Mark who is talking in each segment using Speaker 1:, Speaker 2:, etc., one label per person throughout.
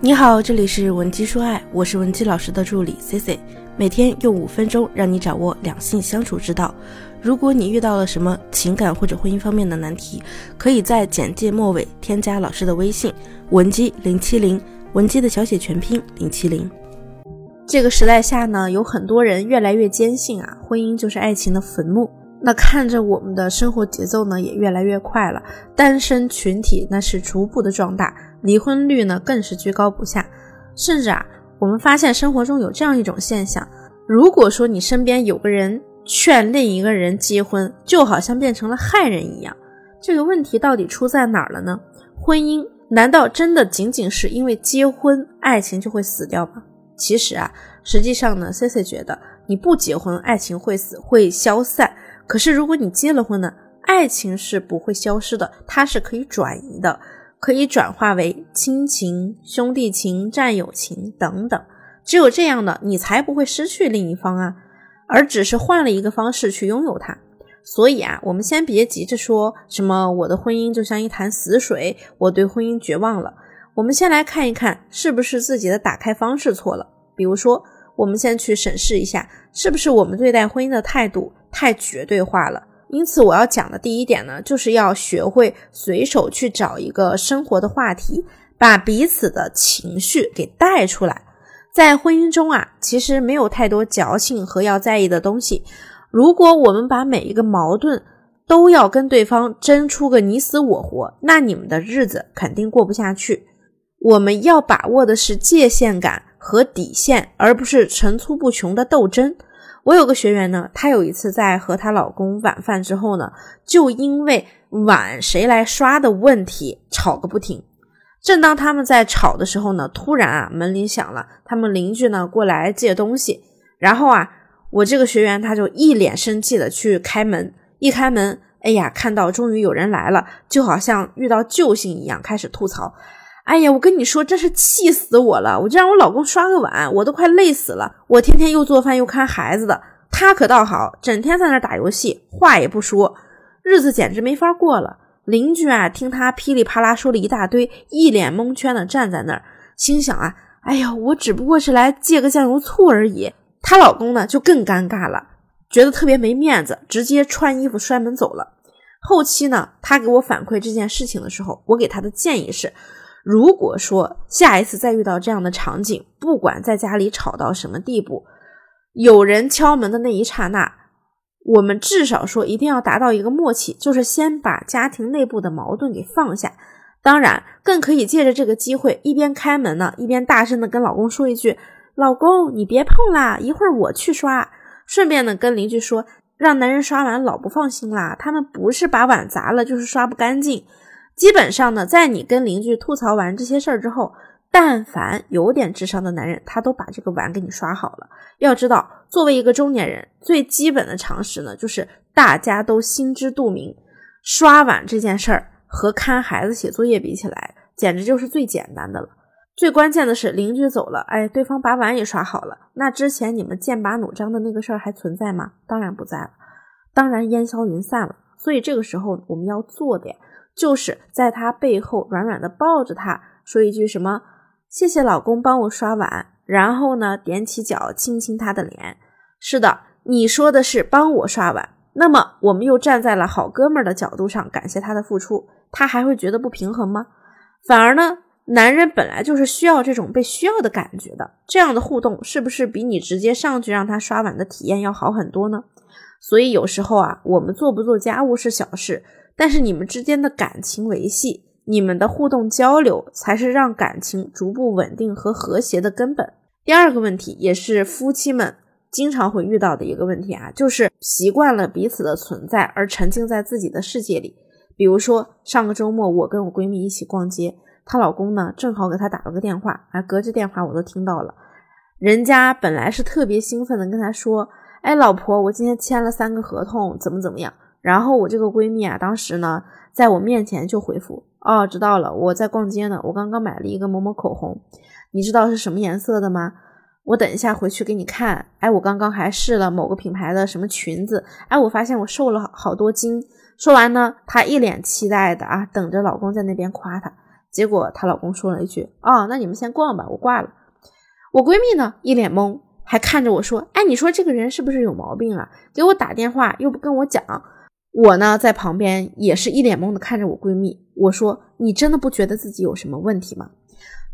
Speaker 1: 你好，这里是文姬说爱，我是文姬老师的助理 C C，每天用五分钟让你掌握两性相处之道。如果你遇到了什么情感或者婚姻方面的难题，可以在简介末尾添加老师的微信文姬零七零，文姬的小写全拼零七零。这个时代下呢，有很多人越来越坚信啊，婚姻就是爱情的坟墓。那看着我们的生活节奏呢，也越来越快了，单身群体那是逐步的壮大。离婚率呢更是居高不下，甚至啊，我们发现生活中有这样一种现象：如果说你身边有个人劝另一个人结婚，就好像变成了害人一样。这个问题到底出在哪儿了呢？婚姻难道真的仅仅是因为结婚，爱情就会死掉吗？其实啊，实际上呢，C C 觉得你不结婚，爱情会死会消散；可是如果你结了婚呢，爱情是不会消失的，它是可以转移的。可以转化为亲情、兄弟情、战友情等等，只有这样的，你才不会失去另一方啊，而只是换了一个方式去拥有它。所以啊，我们先别急着说什么我的婚姻就像一潭死水，我对婚姻绝望了。我们先来看一看，是不是自己的打开方式错了？比如说，我们先去审视一下，是不是我们对待婚姻的态度太绝对化了？因此，我要讲的第一点呢，就是要学会随手去找一个生活的话题，把彼此的情绪给带出来。在婚姻中啊，其实没有太多矫情和要在意的东西。如果我们把每一个矛盾都要跟对方争出个你死我活，那你们的日子肯定过不下去。我们要把握的是界限感和底线，而不是层出不穷的斗争。我有个学员呢，她有一次在和她老公晚饭之后呢，就因为碗谁来刷的问题吵个不停。正当他们在吵的时候呢，突然啊门铃响了，他们邻居呢过来借东西，然后啊我这个学员他就一脸生气的去开门，一开门，哎呀，看到终于有人来了，就好像遇到救星一样，开始吐槽。哎呀，我跟你说，真是气死我了！我就让我老公刷个碗，我都快累死了。我天天又做饭又看孩子的，他可倒好，整天在那打游戏，话也不说，日子简直没法过了。邻居啊，听他噼里啪啦说了一大堆，一脸蒙圈的站在那儿，心想啊，哎呀，我只不过是来借个酱油醋而已。她老公呢，就更尴尬了，觉得特别没面子，直接穿衣服摔门走了。后期呢，他给我反馈这件事情的时候，我给他的建议是。如果说下一次再遇到这样的场景，不管在家里吵到什么地步，有人敲门的那一刹那，我们至少说一定要达到一个默契，就是先把家庭内部的矛盾给放下。当然，更可以借着这个机会，一边开门呢，一边大声的跟老公说一句：“老公，你别碰啦，一会儿我去刷。”顺便呢，跟邻居说，让男人刷碗老不放心啦，他们不是把碗砸了，就是刷不干净。基本上呢，在你跟邻居吐槽完这些事儿之后，但凡有点智商的男人，他都把这个碗给你刷好了。要知道，作为一个中年人，最基本的常识呢，就是大家都心知肚明，刷碗这件事儿和看孩子写作业比起来，简直就是最简单的了。最关键的是，邻居走了，哎，对方把碗也刷好了，那之前你们剑拔弩张的那个事儿还存在吗？当然不在了，当然烟消云散了。所以这个时候我们要做的呀。就是在他背后软软的抱着他，说一句什么“谢谢老公帮我刷碗”，然后呢踮起脚亲亲他的脸。是的，你说的是帮我刷碗，那么我们又站在了好哥们儿的角度上感谢他的付出，他还会觉得不平衡吗？反而呢，男人本来就是需要这种被需要的感觉的，这样的互动是不是比你直接上去让他刷碗的体验要好很多呢？所以有时候啊，我们做不做家务是小事。但是你们之间的感情维系，你们的互动交流，才是让感情逐步稳定和和谐的根本。第二个问题，也是夫妻们经常会遇到的一个问题啊，就是习惯了彼此的存在而沉浸在自己的世界里。比如说上个周末，我跟我闺蜜一起逛街，她老公呢正好给她打了个电话，啊，隔着电话我都听到了。人家本来是特别兴奋的跟她说：“哎，老婆，我今天签了三个合同，怎么怎么样。”然后我这个闺蜜啊，当时呢，在我面前就回复：“哦，知道了，我在逛街呢，我刚刚买了一个某某口红，你知道是什么颜色的吗？我等一下回去给你看。哎，我刚刚还试了某个品牌的什么裙子，哎，我发现我瘦了好多斤。”说完呢，她一脸期待的啊，等着老公在那边夸她。结果她老公说了一句：“哦，那你们先逛吧，我挂了。”我闺蜜呢一脸懵，还看着我说：“哎，你说这个人是不是有毛病啊？给我打电话又不跟我讲。”我呢在旁边也是一脸懵的看着我闺蜜，我说：“你真的不觉得自己有什么问题吗？”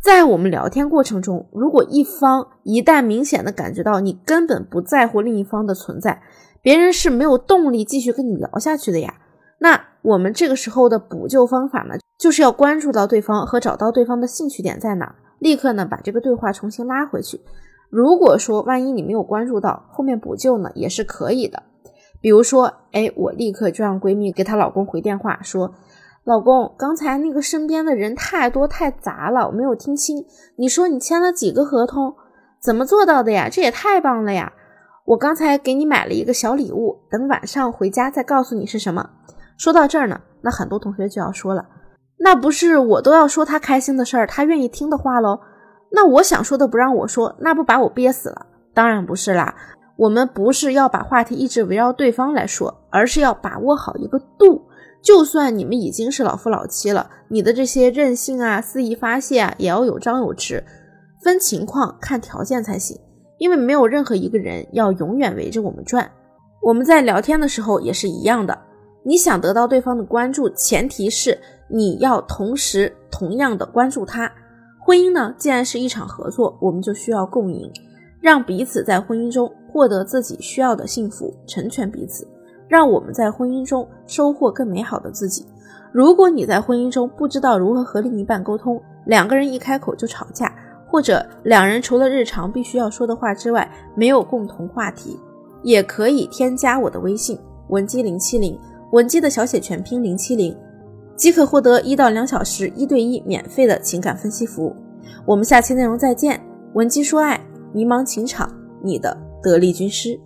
Speaker 1: 在我们聊天过程中，如果一方一旦明显的感觉到你根本不在乎另一方的存在，别人是没有动力继续跟你聊下去的呀。那我们这个时候的补救方法呢，就是要关注到对方和找到对方的兴趣点在哪，立刻呢把这个对话重新拉回去。如果说万一你没有关注到，后面补救呢也是可以的。比如说，哎，我立刻就让闺蜜给她老公回电话说。老公，刚才那个身边的人太多太杂了，我没有听清。你说你签了几个合同？怎么做到的呀？这也太棒了呀！我刚才给你买了一个小礼物，等晚上回家再告诉你是什么。说到这儿呢，那很多同学就要说了，那不是我都要说他开心的事儿，他愿意听的话喽？那我想说的不让我说，那不把我憋死了？当然不是啦，我们不是要把话题一直围绕对方来说，而是要把握好一个度。就算你们已经是老夫老妻了，你的这些任性啊、肆意发泄啊，也要有张有弛，分情况看条件才行。因为没有任何一个人要永远围着我们转。我们在聊天的时候也是一样的，你想得到对方的关注，前提是你要同时同样的关注他。婚姻呢，既然是一场合作，我们就需要共赢，让彼此在婚姻中获得自己需要的幸福，成全彼此。让我们在婚姻中收获更美好的自己。如果你在婚姻中不知道如何和另一半沟通，两个人一开口就吵架，或者两人除了日常必须要说的话之外没有共同话题，也可以添加我的微信文姬零七零，文姬的小写全拼零七零，即可获得一到两小时一对一免费的情感分析服务。我们下期内容再见，文姬说爱，迷茫情场，你的得力军师。